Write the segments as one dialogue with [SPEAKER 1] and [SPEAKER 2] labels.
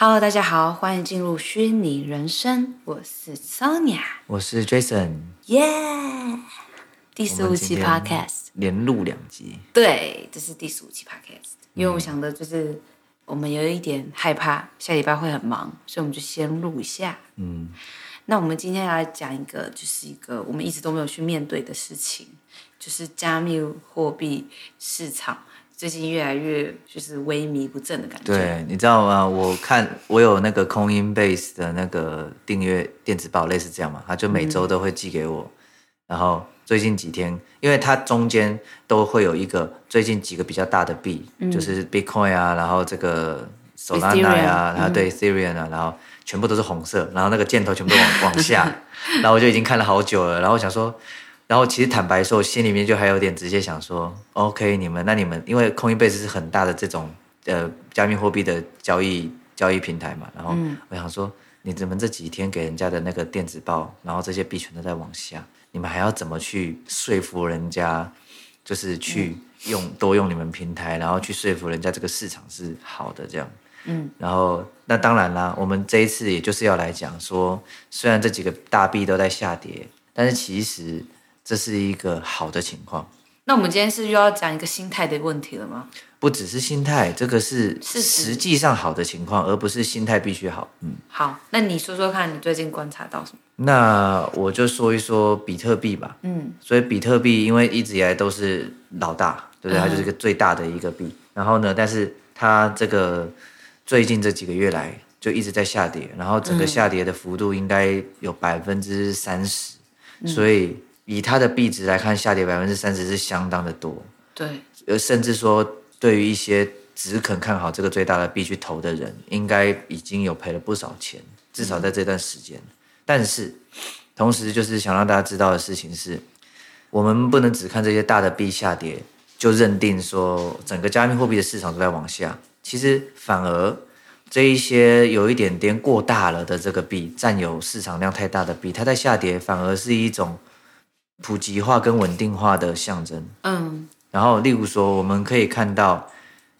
[SPEAKER 1] Hello，大家好，欢迎进入虚拟人生。我是 Sonia，
[SPEAKER 2] 我是 Jason，
[SPEAKER 1] 耶！Yeah! 第十五期 Podcast
[SPEAKER 2] 连录两集，
[SPEAKER 1] 对，这是第十五期 Podcast。因为我想的就是我们有一点害怕下礼拜会很忙，所以我们就先录一下。嗯，那我们今天要来讲一个，就是一个我们一直都没有去面对的事情，就是加密货币市场。最近越来越就是萎靡不振的感觉。
[SPEAKER 2] 对，你知道吗？我看我有那个 Coinbase 的那个订阅电子报，类似这样嘛，他就每周都会寄给我。嗯、然后最近几天，因为它中间都会有一个最近几个比较大的币，嗯、就是 Bitcoin 啊，然后这个 Solana 啊，然后对 Ethereum 啊，然后全部都是红色，然后那个箭头全部都往往下，然后我就已经看了好久了，然后我想说。然后其实坦白说，我心里面就还有点直接想说，OK，你们那你们因为 Coinbase 是很大的这种呃加密货币的交易交易平台嘛，然后我想说，你们这几天给人家的那个电子报，然后这些币全都在往下，你们还要怎么去说服人家，就是去用多用你们平台，然后去说服人家这个市场是好的这样，嗯，然后那当然啦，我们这一次也就是要来讲说，虽然这几个大币都在下跌，但是其实。这是一个好的情况。
[SPEAKER 1] 那我们今天是又要讲一个心态的问题了吗？
[SPEAKER 2] 不只是心态，这个是是实际上好的情况，而不是心态必须好。嗯，
[SPEAKER 1] 好，那你说说看你最近观察到什么？
[SPEAKER 2] 那我就说一说比特币吧。嗯，所以比特币因为一直以来都是老大，对不对？它就是一个最大的一个币。然后呢，但是它这个最近这几个月来就一直在下跌，然后整个下跌的幅度应该有百分之三十，所以。以它的币值来看，下跌百分之三十是相当的多。
[SPEAKER 1] 对，
[SPEAKER 2] 呃，甚至说，对于一些只肯看好这个最大的币去投的人，应该已经有赔了不少钱，至少在这段时间。嗯、但是，同时就是想让大家知道的事情是，我们不能只看这些大的币下跌，就认定说整个加密货币的市场都在往下。其实，反而这一些有一点点过大了的这个币，占有市场量太大的币，它在下跌，反而是一种。普及化跟稳定化的象征。嗯，然后例如说，我们可以看到，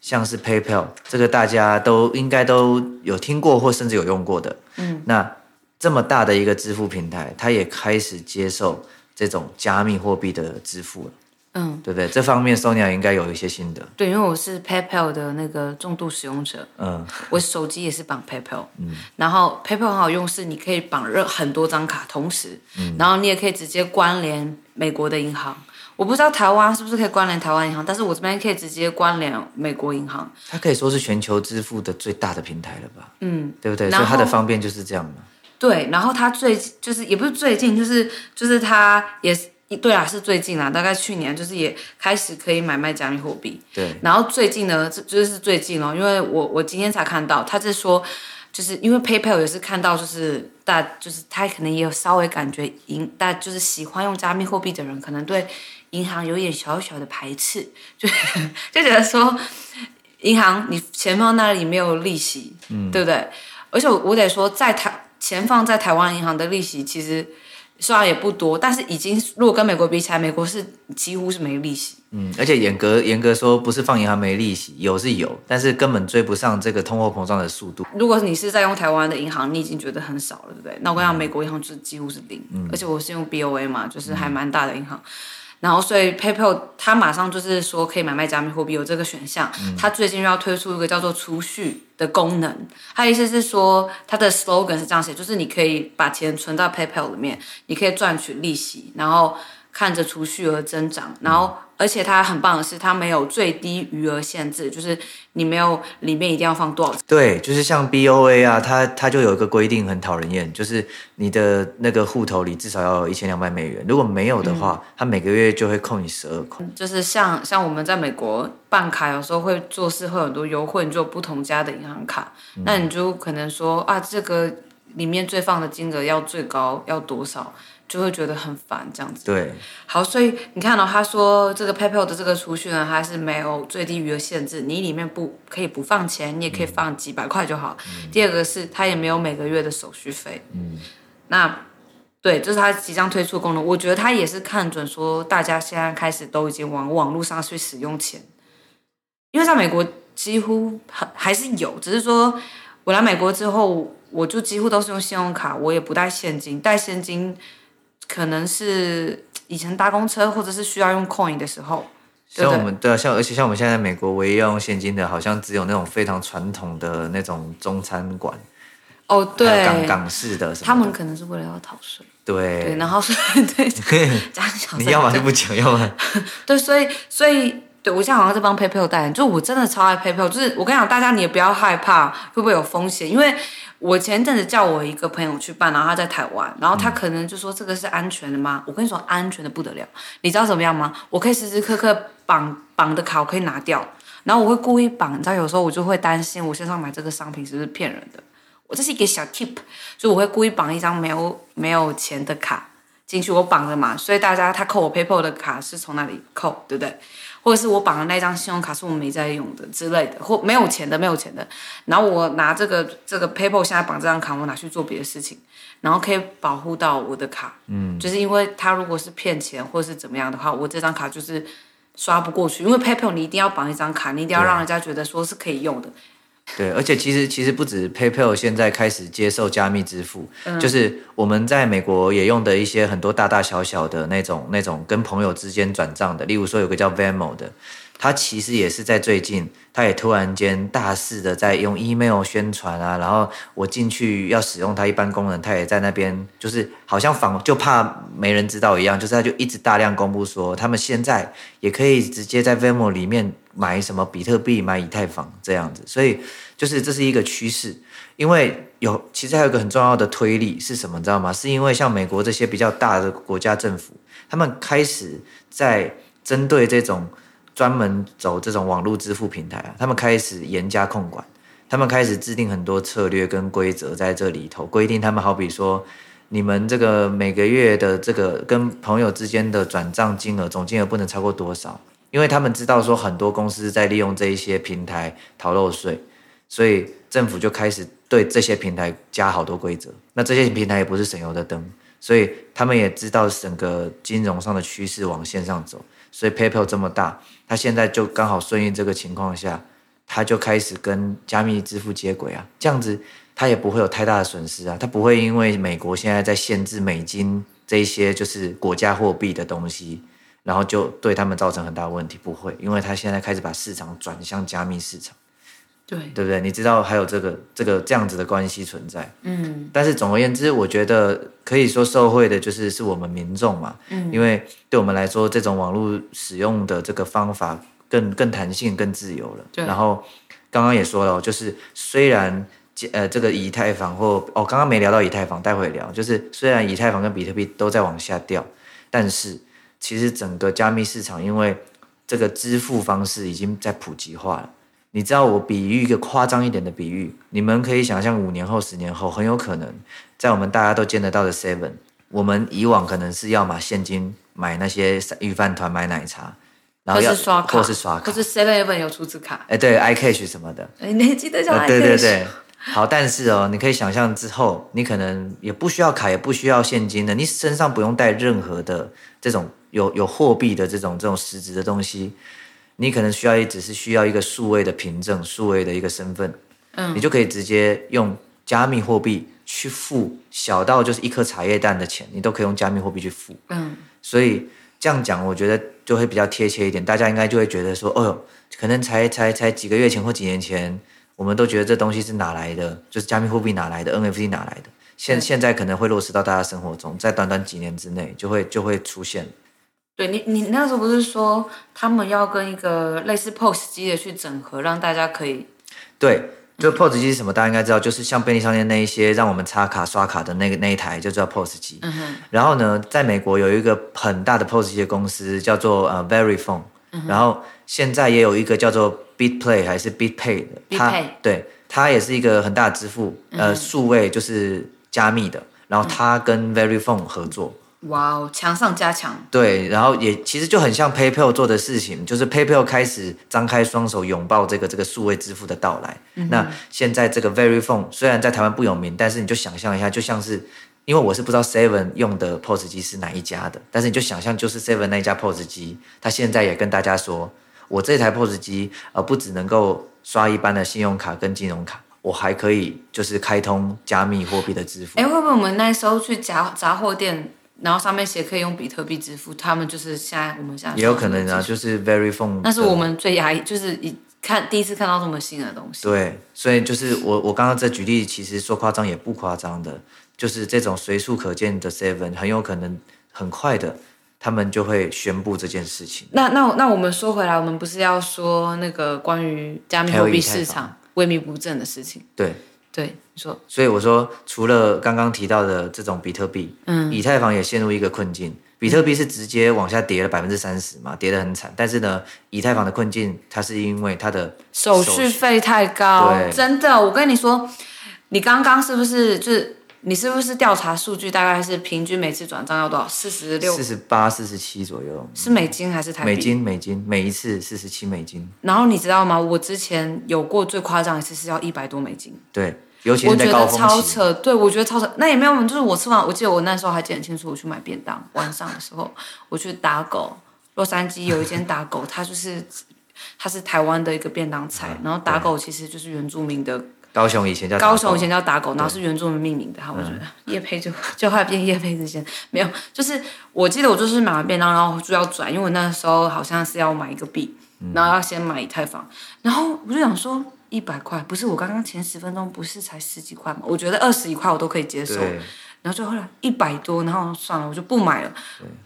[SPEAKER 2] 像是 PayPal 这个大家都应该都有听过或甚至有用过的。嗯，那这么大的一个支付平台，它也开始接受这种加密货币的支付了。嗯，对不对？这方面 Sonia 应该有一些心得。
[SPEAKER 1] 对，因为我是 PayPal 的那个重度使用者。嗯，我手机也是绑 PayPal。嗯，然后 PayPal 很好用，是你可以绑任很多张卡同时。嗯，然后你也可以直接关联美国的银行。我不知道台湾是不是可以关联台湾银行，但是我这边可以直接关联美国银行。
[SPEAKER 2] 它可以说是全球支付的最大的平台了吧？嗯，对不对？所以它的方便就是这样嘛。
[SPEAKER 1] 对，然后它最就是也不是最近，就是就是它也是。对啊，是最近啦，大概去年就是也开始可以买卖加密货币。
[SPEAKER 2] 对。
[SPEAKER 1] 然后最近呢，这就是最近哦，因为我我今天才看到，他是说，就是因为 PayPal 也是看到，就是大就是他可能也有稍微感觉银大就是喜欢用加密货币的人，可能对银行有点小小的排斥，就 就觉得说，银行你钱放那里没有利息，嗯，对不对？而且我我得说，在台钱放在台湾银行的利息其实。虽然也不多，但是已经如果跟美国比起来，美国是几乎是没利息。
[SPEAKER 2] 嗯，而且严格严格说，不是放银行没利息，有是有，但是根本追不上这个通货膨胀的速度。
[SPEAKER 1] 如果你是在用台湾的银行，你已经觉得很少了，对不对？那我跟你讲，美国银行就是几乎是零，嗯、而且我是用 BOA 嘛，就是还蛮大的银行。嗯然后，所以 PayPal 它马上就是说可以买卖加密货币有这个选项。嗯、它最近又要推出一个叫做储蓄的功能。它意思是说，它的 slogan 是这样写，就是你可以把钱存到 PayPal 里面，你可以赚取利息，然后看着储蓄额增长，然后。而且它很棒的是，它没有最低余额限制，就是你没有里面一定要放多少。
[SPEAKER 2] 对，就是像 BOA 啊，它它就有一个规定很讨人厌，就是你的那个户头里至少要有一千两百美元，如果没有的话，嗯、它每个月就会扣你十二块。
[SPEAKER 1] 就是像像我们在美国办卡，有时候会做事会有很多优惠，你做不同家的银行卡，嗯、那你就可能说啊，这个里面最放的金额要最高要多少？就会觉得很烦，这样子。
[SPEAKER 2] 对，
[SPEAKER 1] 好，所以你看到、哦、他说这个 PayPal 的这个储蓄呢，它是没有最低余额限制，你里面不可以不放钱，你也可以放几百块就好。嗯、第二个是它也没有每个月的手续费。嗯，那对，这、就是它即将推出的功能，我觉得它也是看准说大家现在开始都已经往网络上去使用钱，因为在美国几乎还还是有，只是说。我来美国之后，我就几乎都是用信用卡，我也不带现金。带现金可能是以前搭公车或者是需要用 coin 的时候。
[SPEAKER 2] 像我们对啊，像而且像我们现在在美国，唯一要用现金的，好像只有那种非常传统的那种中餐馆。
[SPEAKER 1] 哦，对，
[SPEAKER 2] 港港式的，
[SPEAKER 1] 他们可能是为了要逃税。
[SPEAKER 2] 对，
[SPEAKER 1] 对，然后所以对，
[SPEAKER 2] 你要么就不讲，要么
[SPEAKER 1] 对，所以所以对我现在好像在帮 PayPal 代言，就我真的超爱 PayPal，就是我跟你讲，大家你也不要害怕会不会有风险，因为我前阵子叫我一个朋友去办，然后他在台湾，然后他可能就说这个是安全的吗？我跟你说安全的不得了，你知道怎么样吗？我可以时时刻刻绑绑的卡我可以拿掉，然后我会故意绑，你知道有时候我就会担心我线上买这个商品是不是骗人的。我这是一个小 tip，所以我会故意绑一张没有没有钱的卡进去，我绑了嘛，所以大家他扣我 PayPal 的卡是从哪里扣，对不对？或者是我绑的那张信用卡是我没在用的之类的，或没有钱的没有钱的，然后我拿这个这个 PayPal 现在绑这张卡，我拿去做别的事情，然后可以保护到我的卡，嗯，就是因为他如果是骗钱或者是怎么样的话，我这张卡就是刷不过去，因为 PayPal 你一定要绑一张卡，你一定要让人家觉得说是可以用的。
[SPEAKER 2] 对，而且其实其实不止 PayPal 现在开始接受加密支付，嗯，就是我们在美国也用的一些很多大大小小的那种那种跟朋友之间转账的，例如说有个叫 Venmo 的。他其实也是在最近，他也突然间大肆的在用 email 宣传啊，然后我进去要使用它一般功能，他也在那边，就是好像仿就怕没人知道一样，就是他就一直大量公布说，他们现在也可以直接在 Venmo 里面买什么比特币、买以太坊这样子，所以就是这是一个趋势，因为有其实还有一个很重要的推力是什么，你知道吗？是因为像美国这些比较大的国家政府，他们开始在针对这种。专门走这种网络支付平台啊，他们开始严加控管，他们开始制定很多策略跟规则在这里头，规定他们好比说，你们这个每个月的这个跟朋友之间的转账金额总金额不能超过多少，因为他们知道说很多公司在利用这一些平台逃漏税，所以政府就开始对这些平台加好多规则。那这些平台也不是省油的灯，所以他们也知道整个金融上的趋势往线上走。所以 PayPal 这么大，它现在就刚好顺应这个情况下，它就开始跟加密支付接轨啊，这样子它也不会有太大的损失啊，它不会因为美国现在在限制美金这一些就是国家货币的东西，然后就对他们造成很大的问题，不会，因为他现在开始把市场转向加密市场。对，对不对？你知道还有这个这个这样子的关系存在，嗯。但是总而言之，我觉得可以说受惠的就是是我们民众嘛，嗯。因为对我们来说，这种网络使用的这个方法更更弹性、更自由了。对。然后刚刚也说了，就是虽然呃这个以太坊或哦刚刚没聊到以太坊，待会聊。就是虽然以太坊跟比特币都在往下掉，但是其实整个加密市场因为这个支付方式已经在普及化了。你知道我比喻一个夸张一点的比喻，你们可以想象五年后、十年后，很有可能在我们大家都见得到的 Seven，我们以往可能是要买现金买那些御饭团、买奶茶，然后要或是刷卡，或是刷卡，
[SPEAKER 1] 可是 Seven 有有储值卡，
[SPEAKER 2] 哎，对，iCash 什么的，
[SPEAKER 1] 哎，你还记得叫 iCash？
[SPEAKER 2] 对对对，好，但是哦，你可以想象之后，你可能也不需要卡，也不需要现金的，你身上不用带任何的这种有有货币的这种这种实质的东西。你可能需要一，只是需要一个数位的凭证，数位的一个身份，嗯，你就可以直接用加密货币去付，小到就是一颗茶叶蛋的钱，你都可以用加密货币去付，嗯，所以这样讲，我觉得就会比较贴切一点，大家应该就会觉得说，哦哟，可能才才才几个月前或几年前，我们都觉得这东西是哪来的，就是加密货币哪来的，NFT 哪来的，现现在可能会落实到大家生活中，在短短几年之内就会就会出现。
[SPEAKER 1] 对你，你那时候不是说他们要跟一个类似 POS 机的去整合，让大家可以
[SPEAKER 2] 对，就 POS 机是什么？大家应该知道，就是像便利商店那一些让我们插卡刷卡的那个那一台，就叫 POS 机。嗯哼。然后呢，在美国有一个很大的 POS 机的公司叫做呃 Verifone，嗯。然后现在也有一个叫做 BitPlay 还是 BitPay 的，它
[SPEAKER 1] BitPay
[SPEAKER 2] 对它也是一个很大的支付，呃，数位就是加密的。然后它跟 Verifone 合作。
[SPEAKER 1] 哇哦，强上加强。
[SPEAKER 2] 对，然后也其实就很像 PayPal 做的事情，就是 PayPal 开始张开双手拥抱这个这个数位支付的到来。嗯、那现在这个 Verifone 虽然在台湾不有名，但是你就想象一下，就像是因为我是不知道 Seven 用的 POS 机是哪一家的，但是你就想象就是 Seven 那一家 POS 机，它现在也跟大家说，我这台 POS 机呃不只能够刷一般的信用卡跟金融卡，我还可以就是开通加密货币的支付。
[SPEAKER 1] 哎，会不会我们那时候去杂杂货店，然后上面写可以用比特币支付，他们就是现在我们现在
[SPEAKER 2] 也有可能啊，就是 Very Phone。
[SPEAKER 1] 那是我们最压抑，就是一看第一次看到这么新的东西。
[SPEAKER 2] 对，所以就是我我刚刚在举例，其实说夸张也不夸张的，就是这种随处可见的 Seven 很有可能很快的。他们就会宣布这件事情。
[SPEAKER 1] 那那那我们说回来，我们不是要说那个关于加密货币市场萎靡不振的事情？
[SPEAKER 2] 对
[SPEAKER 1] 对，你说。
[SPEAKER 2] 所以我说，除了刚刚提到的这种比特币，嗯，以太坊也陷入一个困境。比特币是直接往下跌了百分之三十嘛，跌得很惨。但是呢，以太坊的困境，它是因为它的
[SPEAKER 1] 手续费太高。对，真的，我跟你说，你刚刚是不是就是？你是不是调查数据？大概是平均每次转账要多少？四十六、
[SPEAKER 2] 四十八、四十七左右。
[SPEAKER 1] 是美金还是台币？
[SPEAKER 2] 美金，美金，每一次四十七美金。
[SPEAKER 1] 然后你知道吗？我之前有过最夸张一次是要一百多美金。
[SPEAKER 2] 对，尤其是在高峰期。
[SPEAKER 1] 我觉得超扯，对，我觉得超扯。那也没有，就是我吃完，我记得我那时候还记得很清楚，我去买便当，晚上的时候我去打狗。洛杉矶有一间打狗，它就是它是台湾的一个便当菜，然后打狗其实就是原住民的。
[SPEAKER 2] 高雄以前叫
[SPEAKER 1] 高雄以前叫打狗，然后是原住民命名的。哈，我觉得叶配 就就快变叶配之前没有，就是我记得我就是买完便当，然后就要转，因为我那时候好像是要买一个币，然后要先买以太坊，然后我就想说一百块，不是我刚刚前十分钟不是才十几块吗？我觉得二十一块我都可以接受。然后最后来一百多，然后算了，我就不买了，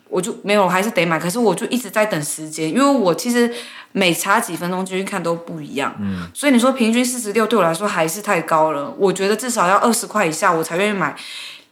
[SPEAKER 1] 我就没有，还是得买。可是我就一直在等时间，因为我其实每差几分钟进去看都不一样。嗯，所以你说平均四十六对我来说还是太高了。我觉得至少要二十块以下我才愿意买。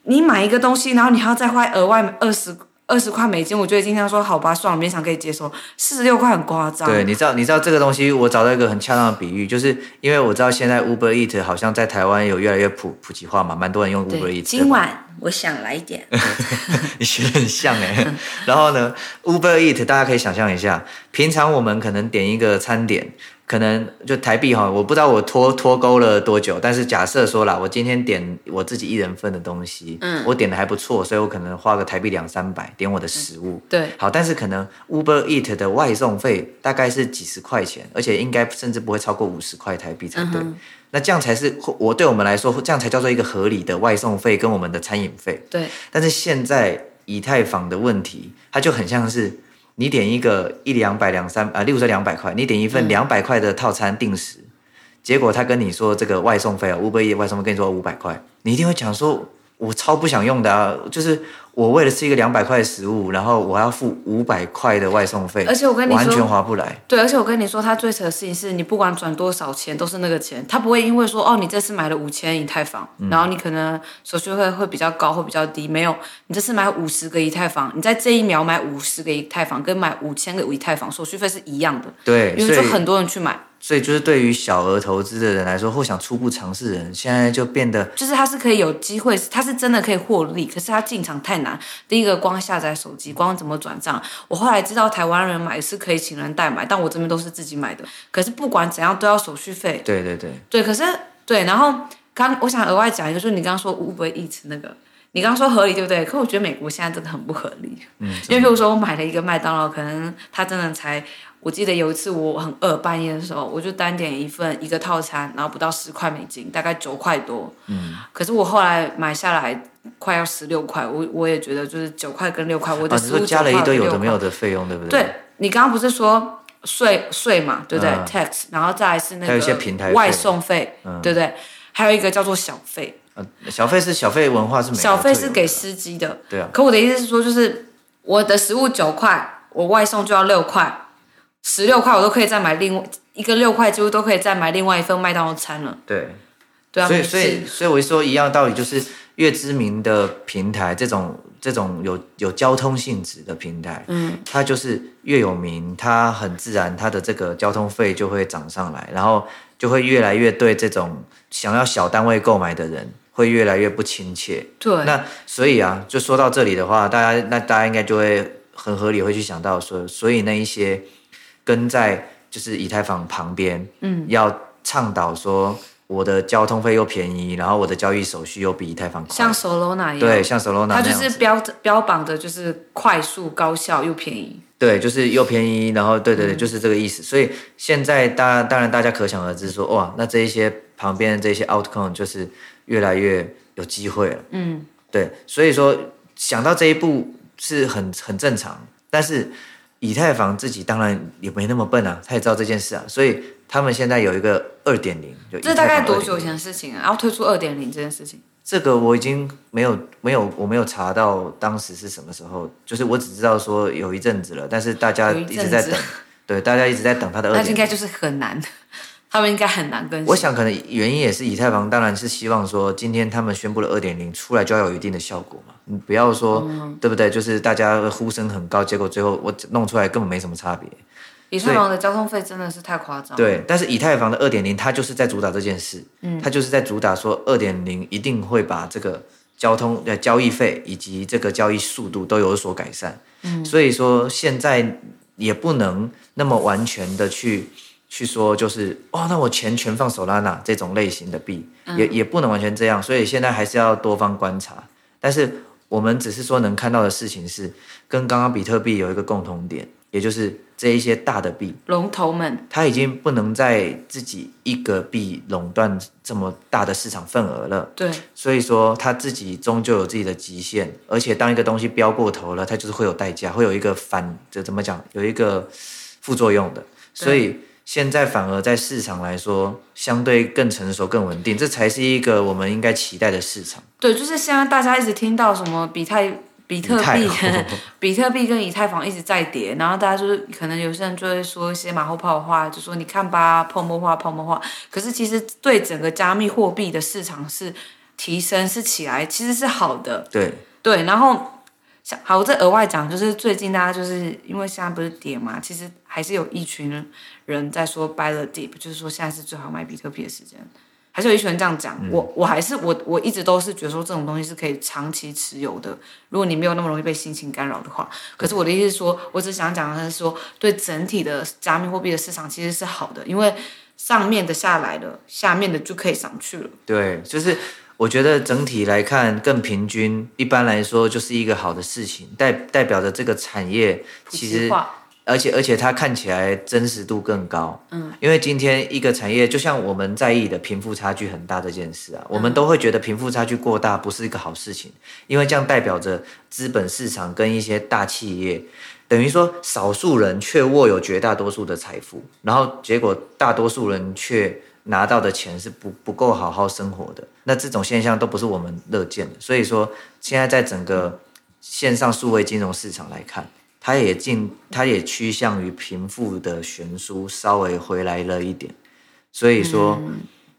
[SPEAKER 1] 你买一个东西，然后你还要再花额外二十。二十块美金，我觉得今天说好吧，算了，勉强可以接受。四十六块很夸张。
[SPEAKER 2] 对，你知道，你知道这个东西，我找到一个很恰当的比喻，就是因为我知道现在 Uber Eat 好像在台湾有越来越普普及化嘛，蛮多人用 Uber Eat。
[SPEAKER 1] 今晚我想来一点。
[SPEAKER 2] 你学得很像哎。然后呢，Uber Eat 大家可以想象一下，平常我们可能点一个餐点。可能就台币哈，我不知道我脱脱钩了多久，但是假设说啦，我今天点我自己一人份的东西，嗯，我点的还不错，所以我可能花个台币两三百点我的食物，
[SPEAKER 1] 对，
[SPEAKER 2] 好，但是可能 Uber Eat 的外送费大概是几十块钱，而且应该甚至不会超过五十块台币才对，嗯、那这样才是我对我们来说，这样才叫做一个合理的外送费跟我们的餐饮费，
[SPEAKER 1] 对，
[SPEAKER 2] 但是现在以太坊的问题，它就很像是。你点一个一两百两三啊，例如说两百块，你点一份两百块的套餐定时，嗯、结果他跟你说这个外送费啊，Uber 外送费跟你说五百块，你一定会讲说，我超不想用的啊，就是。我为了吃一个两百块的食物，然后我要付五百块的外送费，
[SPEAKER 1] 而且我跟你说
[SPEAKER 2] 完全划不来。
[SPEAKER 1] 对，而且我跟你说，他最扯的事情是你不管转多少钱都是那个钱，他不会因为说哦，你这次买了五千以太坊，嗯、然后你可能手续费会比较高或比较低，没有，你这次买五十个以太坊，你在这一秒买五十个以太坊，跟买五千个以太坊手续费是一样的。
[SPEAKER 2] 对，
[SPEAKER 1] 因为就很多人去买。
[SPEAKER 2] 所以就是对于小额投资的人来说，或想初步尝试的人，现在就变得
[SPEAKER 1] 就是他是可以有机会，他是真的可以获利，可是他进场太难。第一个光下载手机，光怎么转账？我后来知道台湾人买是可以请人代买，但我这边都是自己买的。可是不管怎样都要手续费。
[SPEAKER 2] 对对对。
[SPEAKER 1] 对，可是对，然后刚我想额外讲一个，就是你刚刚说 Uber Eats 那个，你刚刚说合理对不对？可我觉得美国现在真的很不合理。嗯。因为比如说我买了一个麦当劳，可能他真的才。我记得有一次我很饿，半夜的时候我就单点一份一个套餐，然后不到十块美金，大概九块多。嗯。可是我后来买下来快要十六块，我我也觉得就是九块跟六块，我的食物
[SPEAKER 2] 就加了一堆有的没有的费用，对不对？
[SPEAKER 1] 对，你刚刚不是说税税嘛，对不对？tax，然后再来是那个外送费，对不对？还有一个叫做小费。
[SPEAKER 2] 小费是小费文化是没
[SPEAKER 1] 小费是给司机的。
[SPEAKER 2] 对啊。
[SPEAKER 1] 可我的意思是说，就是我的食物九块，我外送就要六块。十六块我都可以再买另外一个六块，几乎都可以再买另外一份麦当劳餐了。
[SPEAKER 2] 对，
[SPEAKER 1] 对啊，
[SPEAKER 2] 所以所以所以我说一样道理，就是越知名的平台，这种这种有有交通性质的平台，嗯，它就是越有名，它很自然，它的这个交通费就会涨上来，然后就会越来越对这种想要小单位购买的人会越来越不亲切。
[SPEAKER 1] 对，
[SPEAKER 2] 那所以啊，就说到这里的话，大家那大家应该就会很合理会去想到说，所以那一些。跟在就是以太坊旁边，嗯，要倡导说我的交通费又便宜，然后我的交易手续又比以太坊快，
[SPEAKER 1] 像 Solana 一样，
[SPEAKER 2] 对，像 Solana，它
[SPEAKER 1] 就是标标榜的就是快速、高效又便宜，
[SPEAKER 2] 对，就是又便宜，然后对对对，嗯、就是这个意思。所以现在大当然大家可想而知说，哇，那这一些旁边的这些 outcome 就是越来越有机会了。嗯，对，所以说想到这一步是很很正常，但是以太坊自己当然也没那么笨啊，他也知道这件事啊，所以他们现在有一个二点零，就
[SPEAKER 1] 这大概多久以前的事情啊？然后推出二点零这件事情。
[SPEAKER 2] 这个我已经没有没有我没有查到当时是什么时候，就是我只知道说有一阵子了，但是大家一直在等，对，大家一直在等他的 二点零。
[SPEAKER 1] 那应该就是很难，他们应该很难跟。
[SPEAKER 2] 我想可能原因也是以太坊，当然是希望说今天他们宣布了二点零出来就要有一定的效果嘛，你不要说、嗯、对不对？就是大家呼声很高，结果最后我弄出来根本没什么差别。
[SPEAKER 1] 以太坊的交通费真的是太夸张。
[SPEAKER 2] 对，但是以太坊的二点零，它就是在主打这件事。嗯，它就是在主打说二点零一定会把这个交通的交易费以及这个交易速度都有所改善。嗯，所以说现在也不能那么完全的去去说，就是哦，那我钱全放 Solana 这种类型的币，嗯、也也不能完全这样。所以现在还是要多方观察。但是我们只是说能看到的事情是，跟刚刚比特币有一个共同点。也就是这一些大的币
[SPEAKER 1] 龙头们，
[SPEAKER 2] 它已经不能在自己一个币垄断这么大的市场份额了。
[SPEAKER 1] 对，所
[SPEAKER 2] 以说它自己终究有自己的极限，而且当一个东西飙过头了，它就是会有代价，会有一个反，这怎么讲？有一个副作用的。所以现在反而在市场来说，相对更成熟、更稳定，这才是一个我们应该期待的市场。
[SPEAKER 1] 对，就是现在大家一直听到什么比特。比特币，比特币跟以太坊一直在跌，然后大家就是可能有些人就会说一些马后炮的话，就说你看吧，泡沫化，泡沫化。可是其实对整个加密货币的市场是提升是起来，其实是好的。
[SPEAKER 2] 对
[SPEAKER 1] 对，然后好，我再额外讲，就是最近大家就是因为现在不是跌嘛，其实还是有一群人在说 buy the dip，就是说现在是最好买比特币的时间。还是有一群人这样讲，嗯、我我还是我我一直都是觉得说这种东西是可以长期持有的。如果你没有那么容易被心情干扰的话，可是我的意思是说，我只想讲的是说，对整体的加密货币的市场其实是好的，因为上面的下来了，下面的就可以上去了。
[SPEAKER 2] 对，就是我觉得整体来看更平均，一般来说就是一个好的事情，代代表着这个产业其实。而且而且它看起来真实度更高，嗯，因为今天一个产业就像我们在意的贫富差距很大这件事啊，我们都会觉得贫富差距过大不是一个好事情，因为这样代表着资本市场跟一些大企业，等于说少数人却握有绝大多数的财富，然后结果大多数人却拿到的钱是不不够好好生活的，那这种现象都不是我们乐见的，所以说现在在整个线上数位金融市场来看。它也进，它也趋向于贫富的悬殊稍微回来了一点，所以说，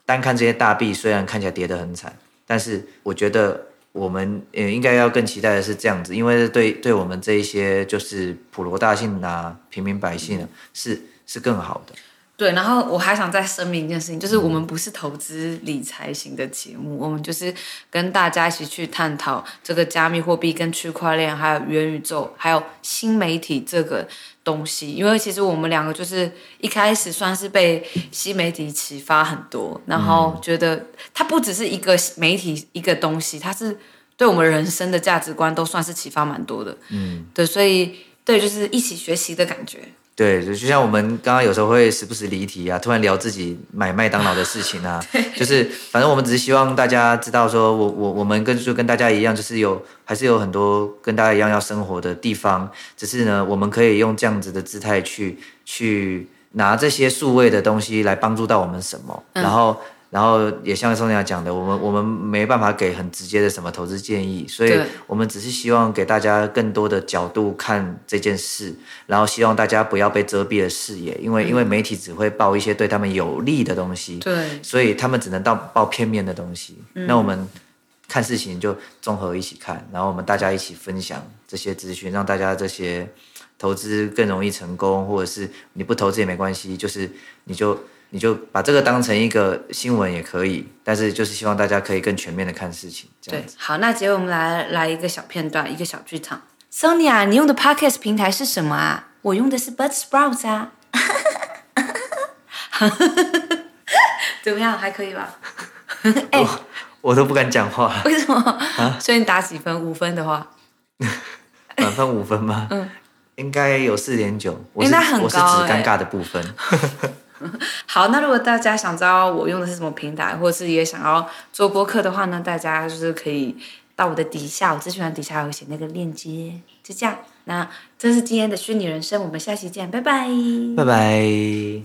[SPEAKER 2] 单看这些大币虽然看起来跌得很惨，但是我觉得我们也应该要更期待的是这样子，因为对对我们这一些就是普罗大姓啊、平民百姓啊，是是更好的。
[SPEAKER 1] 对，然后我还想再声明一件事情，就是我们不是投资理财型的节目，我们就是跟大家一起去探讨这个加密货币、跟区块链、还有元宇宙、还有新媒体这个东西。因为其实我们两个就是一开始算是被新媒体启发很多，然后觉得它不只是一个媒体一个东西，它是对我们人生的价值观都算是启发蛮多的。嗯，对，所以对，就是一起学习的感觉。
[SPEAKER 2] 对，就像我们刚刚有时候会时不时离题啊，突然聊自己买麦当劳的事情啊，就是反正我们只是希望大家知道，说我我我们跟就跟大家一样，就是有还是有很多跟大家一样要生活的地方，只是呢，我们可以用这样子的姿态去去拿这些数位的东西来帮助到我们什么，嗯、然后。然后也像宋雅讲的，我们我们没办法给很直接的什么投资建议，所以我们只是希望给大家更多的角度看这件事，然后希望大家不要被遮蔽了视野，因为因为媒体只会报一些对他们有利的东西，对，所以他们只能到报片面的东西。那我们看事情就综合一起看，然后我们大家一起分享这些资讯，让大家这些投资更容易成功，或者是你不投资也没关系，就是你就。你就把这个当成一个新闻也可以，但是就是希望大家可以更全面的看事情。
[SPEAKER 1] 对，好，那结尾我们来来一个小片段，一个小剧场。Sonia，你用的 Podcast 平台是什么啊？我用的是 Buzzsprout 啊。怎么样？还可以吧？
[SPEAKER 2] 欸、我我都不敢讲话。
[SPEAKER 1] 为什么？啊？所以你打几分？五分的话，
[SPEAKER 2] 满分五分吗？嗯，应该有四点九。我是、欸、那很高、欸、我是指尴尬的部分。
[SPEAKER 1] 好，那如果大家想知道我用的是什么平台，或者是也想要做播客的话呢，大家就是可以到我的底下，我资讯栏底下有写那个链接，就这样。那这是今天的虚拟人生，我们下期见，拜拜，
[SPEAKER 2] 拜拜。